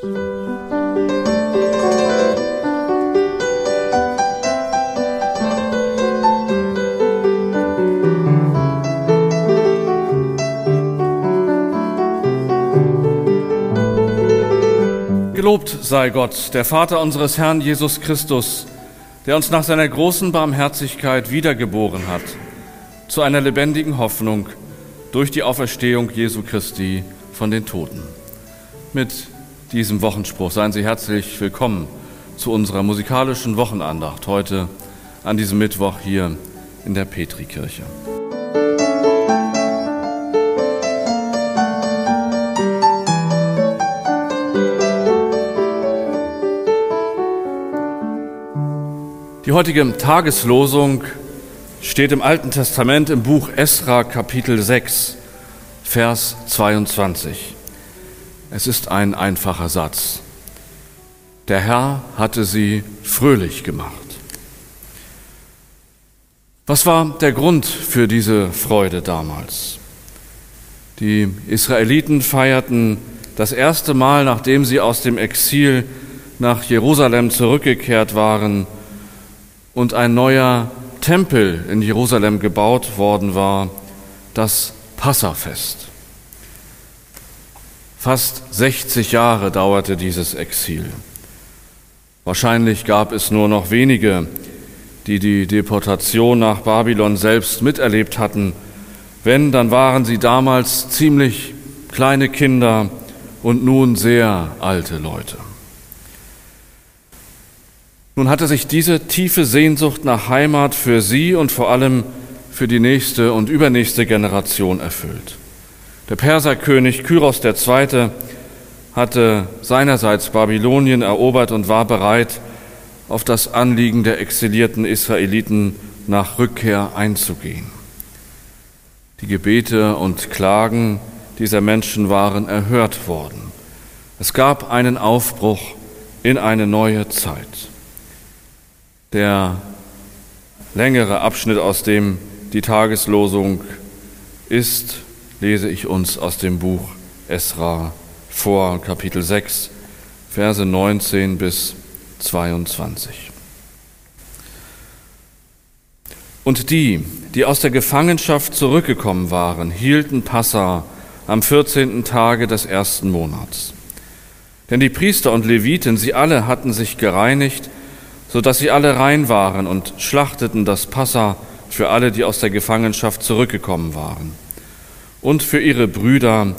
Gelobt sei Gott, der Vater unseres Herrn Jesus Christus, der uns nach seiner großen Barmherzigkeit wiedergeboren hat, zu einer lebendigen Hoffnung durch die Auferstehung Jesu Christi von den Toten. Mit diesem Wochenspruch seien Sie herzlich willkommen zu unserer musikalischen Wochenandacht heute an diesem Mittwoch hier in der Petrikirche. Die heutige Tageslosung steht im Alten Testament im Buch Esra Kapitel 6, Vers 22. Es ist ein einfacher Satz. Der Herr hatte sie fröhlich gemacht. Was war der Grund für diese Freude damals? Die Israeliten feierten das erste Mal, nachdem sie aus dem Exil nach Jerusalem zurückgekehrt waren, und ein neuer Tempel in Jerusalem gebaut worden war, das Passafest. Fast 60 Jahre dauerte dieses Exil. Wahrscheinlich gab es nur noch wenige, die die Deportation nach Babylon selbst miterlebt hatten. Wenn, dann waren sie damals ziemlich kleine Kinder und nun sehr alte Leute. Nun hatte sich diese tiefe Sehnsucht nach Heimat für sie und vor allem für die nächste und übernächste Generation erfüllt. Der Perserkönig Kyros II. hatte seinerseits Babylonien erobert und war bereit, auf das Anliegen der exilierten Israeliten nach Rückkehr einzugehen. Die Gebete und Klagen dieser Menschen waren erhört worden. Es gab einen Aufbruch in eine neue Zeit. Der längere Abschnitt, aus dem die Tageslosung ist, lese ich uns aus dem Buch Esra vor, Kapitel 6, Verse 19 bis 22. Und die, die aus der Gefangenschaft zurückgekommen waren, hielten Passa am 14. Tage des ersten Monats. Denn die Priester und Leviten, sie alle hatten sich gereinigt, so dass sie alle rein waren und schlachteten das Passa für alle, die aus der Gefangenschaft zurückgekommen waren, und für ihre Brüder,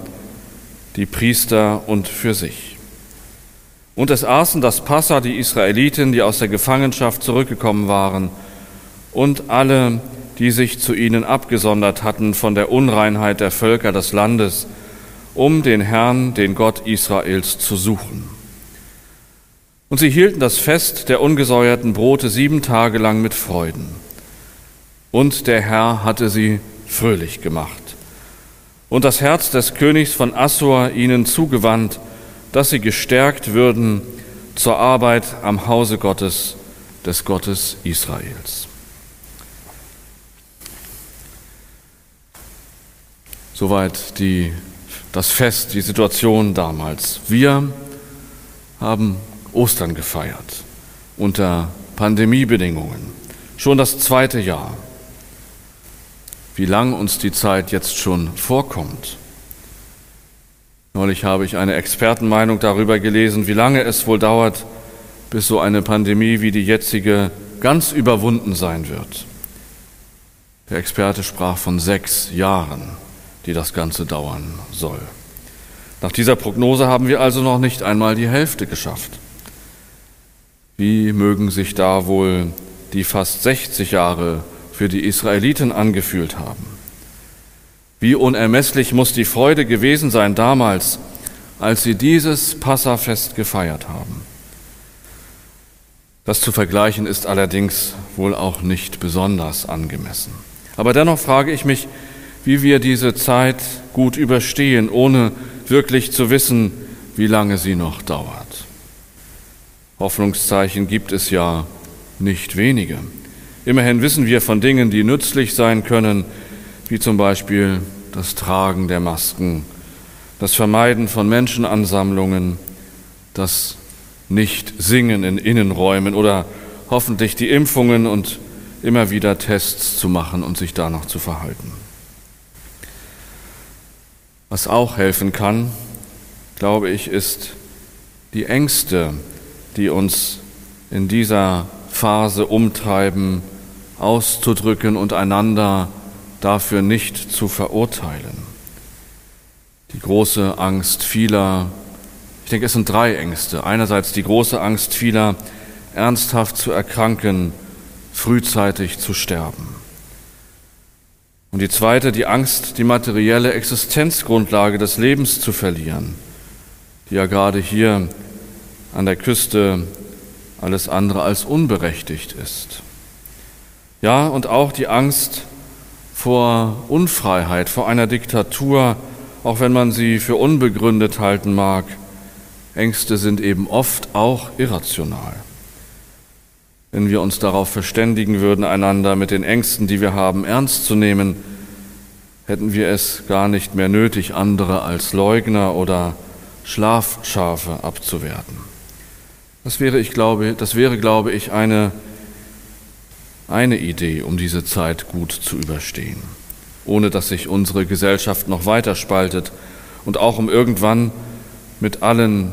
die Priester und für sich. Und es aßen das Passa die Israeliten, die aus der Gefangenschaft zurückgekommen waren, und alle, die sich zu ihnen abgesondert hatten von der Unreinheit der Völker des Landes, um den Herrn, den Gott Israels, zu suchen. Und sie hielten das Fest der ungesäuerten Brote sieben Tage lang mit Freuden. Und der Herr hatte sie fröhlich gemacht. Und das Herz des Königs von Assur ihnen zugewandt, dass sie gestärkt würden zur Arbeit am Hause Gottes, des Gottes Israels. Soweit die, das Fest, die Situation damals. Wir haben Ostern gefeiert unter Pandemiebedingungen. Schon das zweite Jahr. Wie lang uns die Zeit jetzt schon vorkommt. Neulich habe ich eine Expertenmeinung darüber gelesen, wie lange es wohl dauert, bis so eine Pandemie wie die jetzige ganz überwunden sein wird. Der Experte sprach von sechs Jahren, die das Ganze dauern soll. Nach dieser Prognose haben wir also noch nicht einmal die Hälfte geschafft. Wie mögen sich da wohl die fast 60 Jahre für die Israeliten angefühlt haben? Wie unermesslich muss die Freude gewesen sein damals, als sie dieses Passafest gefeiert haben. Das zu vergleichen ist allerdings wohl auch nicht besonders angemessen. Aber dennoch frage ich mich, wie wir diese Zeit gut überstehen, ohne wirklich zu wissen, wie lange sie noch dauert. Hoffnungszeichen gibt es ja nicht wenige. Immerhin wissen wir von Dingen, die nützlich sein können, wie zum Beispiel das Tragen der Masken, das Vermeiden von Menschenansammlungen, das Nicht-Singen in Innenräumen oder hoffentlich die Impfungen und immer wieder Tests zu machen und sich danach zu verhalten. Was auch helfen kann, glaube ich, ist die Ängste, die uns in dieser Phase umtreiben, auszudrücken und einander dafür nicht zu verurteilen. Die große Angst vieler, ich denke, es sind drei Ängste. Einerseits die große Angst vieler, ernsthaft zu erkranken, frühzeitig zu sterben. Und die zweite, die Angst, die materielle Existenzgrundlage des Lebens zu verlieren, die ja gerade hier an der Küste alles andere als unberechtigt ist. Ja, und auch die Angst vor Unfreiheit, vor einer Diktatur, auch wenn man sie für unbegründet halten mag. Ängste sind eben oft auch irrational. Wenn wir uns darauf verständigen würden, einander mit den Ängsten, die wir haben, ernst zu nehmen, hätten wir es gar nicht mehr nötig, andere als Leugner oder Schlafschafe abzuwerten. Das wäre, ich glaube, das wäre, glaube ich, eine, eine Idee, um diese Zeit gut zu überstehen, ohne dass sich unsere Gesellschaft noch weiter spaltet und auch um irgendwann mit allen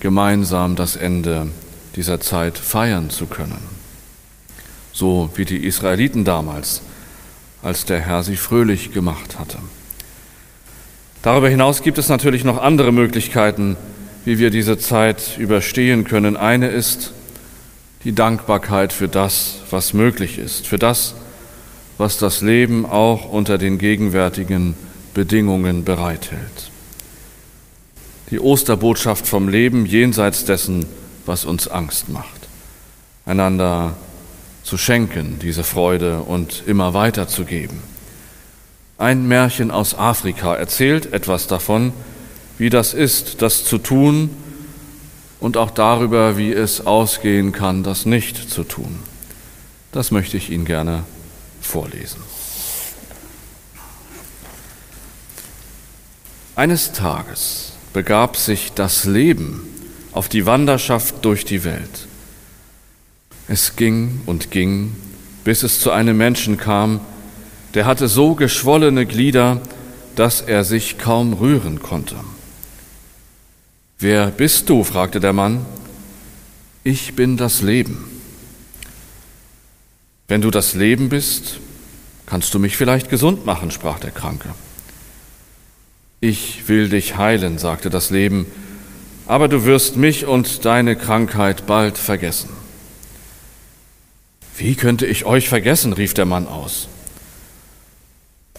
gemeinsam das Ende dieser Zeit feiern zu können. So wie die Israeliten damals, als der Herr sie fröhlich gemacht hatte. Darüber hinaus gibt es natürlich noch andere Möglichkeiten, wie wir diese Zeit überstehen können. Eine ist die Dankbarkeit für das, was möglich ist, für das, was das Leben auch unter den gegenwärtigen Bedingungen bereithält. Die Osterbotschaft vom Leben jenseits dessen, was uns Angst macht. Einander zu schenken, diese Freude und immer weiterzugeben. Ein Märchen aus Afrika erzählt etwas davon, wie das ist, das zu tun und auch darüber, wie es ausgehen kann, das nicht zu tun. Das möchte ich Ihnen gerne vorlesen. Eines Tages begab sich das Leben auf die Wanderschaft durch die Welt. Es ging und ging, bis es zu einem Menschen kam, der hatte so geschwollene Glieder, dass er sich kaum rühren konnte. Wer bist du? fragte der Mann. Ich bin das Leben. Wenn du das Leben bist, kannst du mich vielleicht gesund machen, sprach der Kranke. Ich will dich heilen, sagte das Leben, aber du wirst mich und deine Krankheit bald vergessen. Wie könnte ich euch vergessen? rief der Mann aus.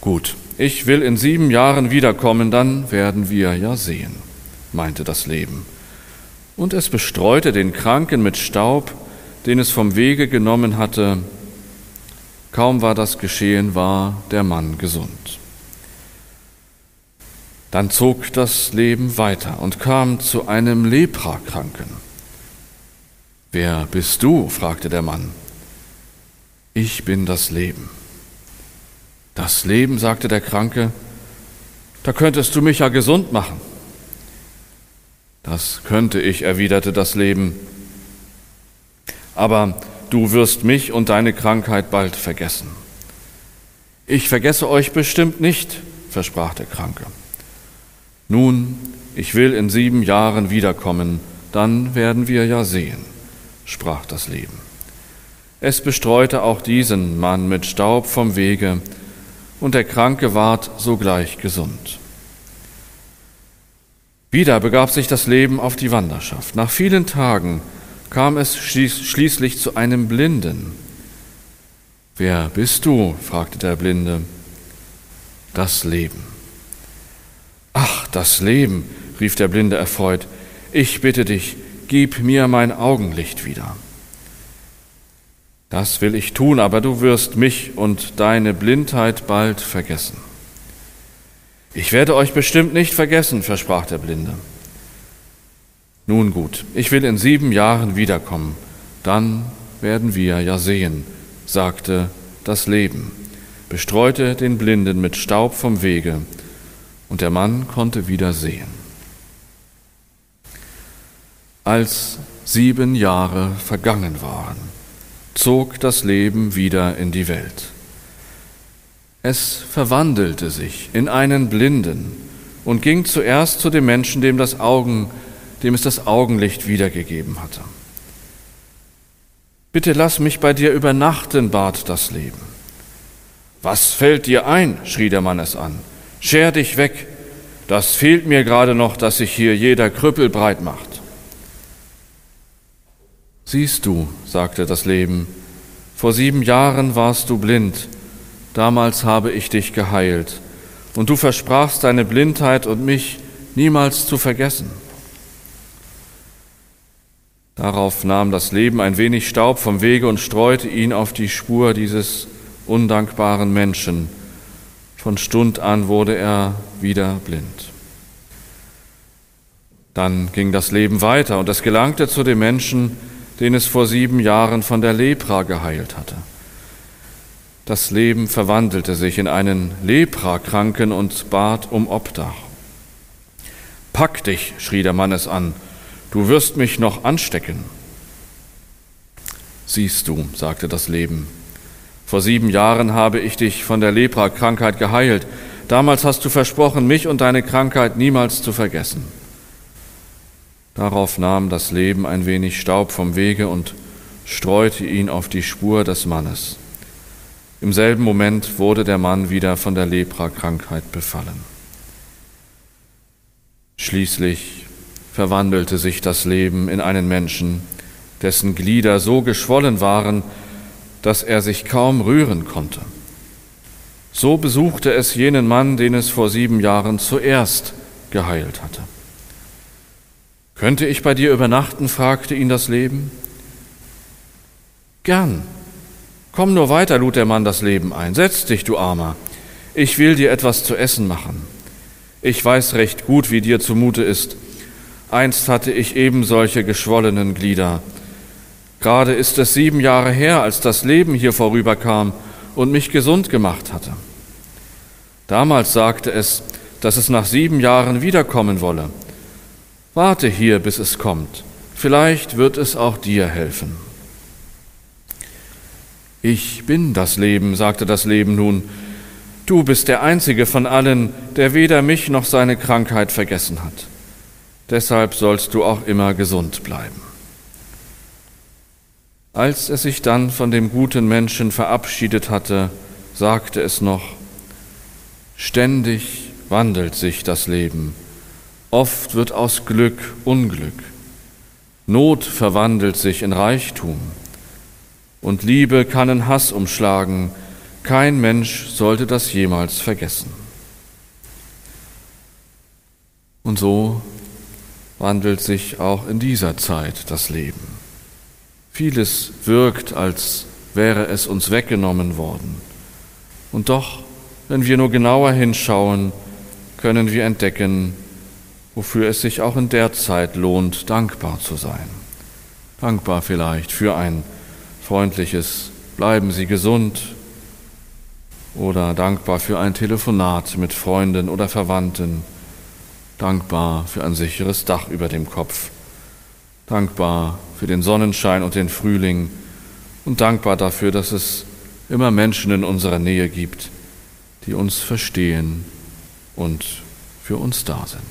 Gut, ich will in sieben Jahren wiederkommen, dann werden wir ja sehen, meinte das Leben. Und es bestreute den Kranken mit Staub, den es vom Wege genommen hatte. Kaum war das geschehen, war der Mann gesund. Dann zog das Leben weiter und kam zu einem Leprakranken. Wer bist du? fragte der Mann. Ich bin das Leben. Das Leben, sagte der Kranke, da könntest du mich ja gesund machen. Das könnte ich, erwiderte das Leben, aber du wirst mich und deine Krankheit bald vergessen. Ich vergesse euch bestimmt nicht, versprach der Kranke. Nun, ich will in sieben Jahren wiederkommen, dann werden wir ja sehen, sprach das Leben. Es bestreute auch diesen Mann mit Staub vom Wege, und der Kranke ward sogleich gesund. Wieder begab sich das Leben auf die Wanderschaft. Nach vielen Tagen kam es schließlich zu einem Blinden. Wer bist du? fragte der Blinde. Das Leben. Ach, das Leben, rief der Blinde erfreut, ich bitte dich, gib mir mein Augenlicht wieder. Das will ich tun, aber du wirst mich und deine Blindheit bald vergessen. Ich werde euch bestimmt nicht vergessen, versprach der Blinde. Nun gut, ich will in sieben Jahren wiederkommen, dann werden wir ja sehen, sagte das Leben, bestreute den Blinden mit Staub vom Wege und der Mann konnte wieder sehen. Als sieben Jahre vergangen waren, zog das Leben wieder in die Welt. Es verwandelte sich in einen Blinden und ging zuerst zu dem Menschen, dem, das Augen, dem es das Augenlicht wiedergegeben hatte. Bitte lass mich bei dir übernachten, bat das Leben. Was fällt dir ein? schrie der Mann es an. Scher dich weg, das fehlt mir gerade noch, dass sich hier jeder Krüppel breit macht. Siehst du, sagte das Leben, vor sieben Jahren warst du blind, damals habe ich dich geheilt, und du versprachst deine Blindheit und mich niemals zu vergessen. Darauf nahm das Leben ein wenig Staub vom Wege und streute ihn auf die Spur dieses undankbaren Menschen. Von Stund an wurde er wieder blind. Dann ging das Leben weiter und es gelangte zu dem Menschen, den es vor sieben Jahren von der Lepra geheilt hatte. Das Leben verwandelte sich in einen Leprakranken und bat um Obdach. Pack dich, schrie der Mann es an, du wirst mich noch anstecken. Siehst du, sagte das Leben, vor sieben Jahren habe ich dich von der Lepra-Krankheit geheilt. Damals hast du versprochen, mich und deine Krankheit niemals zu vergessen. Darauf nahm das Leben ein wenig Staub vom Wege und streute ihn auf die Spur des Mannes. Im selben Moment wurde der Mann wieder von der Lepra-Krankheit befallen. Schließlich verwandelte sich das Leben in einen Menschen, dessen Glieder so geschwollen waren, dass er sich kaum rühren konnte. So besuchte es jenen Mann, den es vor sieben Jahren zuerst geheilt hatte. Könnte ich bei dir übernachten? fragte ihn das Leben. Gern, Komm nur weiter, lud der Mann das Leben ein. Setz dich, du Armer. Ich will dir etwas zu essen machen. Ich weiß recht gut, wie dir zumute ist. Einst hatte ich eben solche geschwollenen Glieder. Gerade ist es sieben Jahre her, als das Leben hier vorüberkam und mich gesund gemacht hatte. Damals sagte es, dass es nach sieben Jahren wiederkommen wolle. Warte hier, bis es kommt. Vielleicht wird es auch dir helfen. Ich bin das Leben, sagte das Leben nun. Du bist der einzige von allen, der weder mich noch seine Krankheit vergessen hat. Deshalb sollst du auch immer gesund bleiben. Als es sich dann von dem guten Menschen verabschiedet hatte, sagte es noch, Ständig wandelt sich das Leben, oft wird aus Glück Unglück, Not verwandelt sich in Reichtum und Liebe kann in Hass umschlagen. Kein Mensch sollte das jemals vergessen. Und so wandelt sich auch in dieser Zeit das Leben. Vieles wirkt, als wäre es uns weggenommen worden. Und doch, wenn wir nur genauer hinschauen, können wir entdecken, wofür es sich auch in der Zeit lohnt, dankbar zu sein. Dankbar vielleicht für ein freundliches Bleiben Sie gesund oder dankbar für ein Telefonat mit Freunden oder Verwandten, dankbar für ein sicheres Dach über dem Kopf, dankbar für den Sonnenschein und den Frühling und dankbar dafür, dass es immer Menschen in unserer Nähe gibt, die uns verstehen und für uns da sind.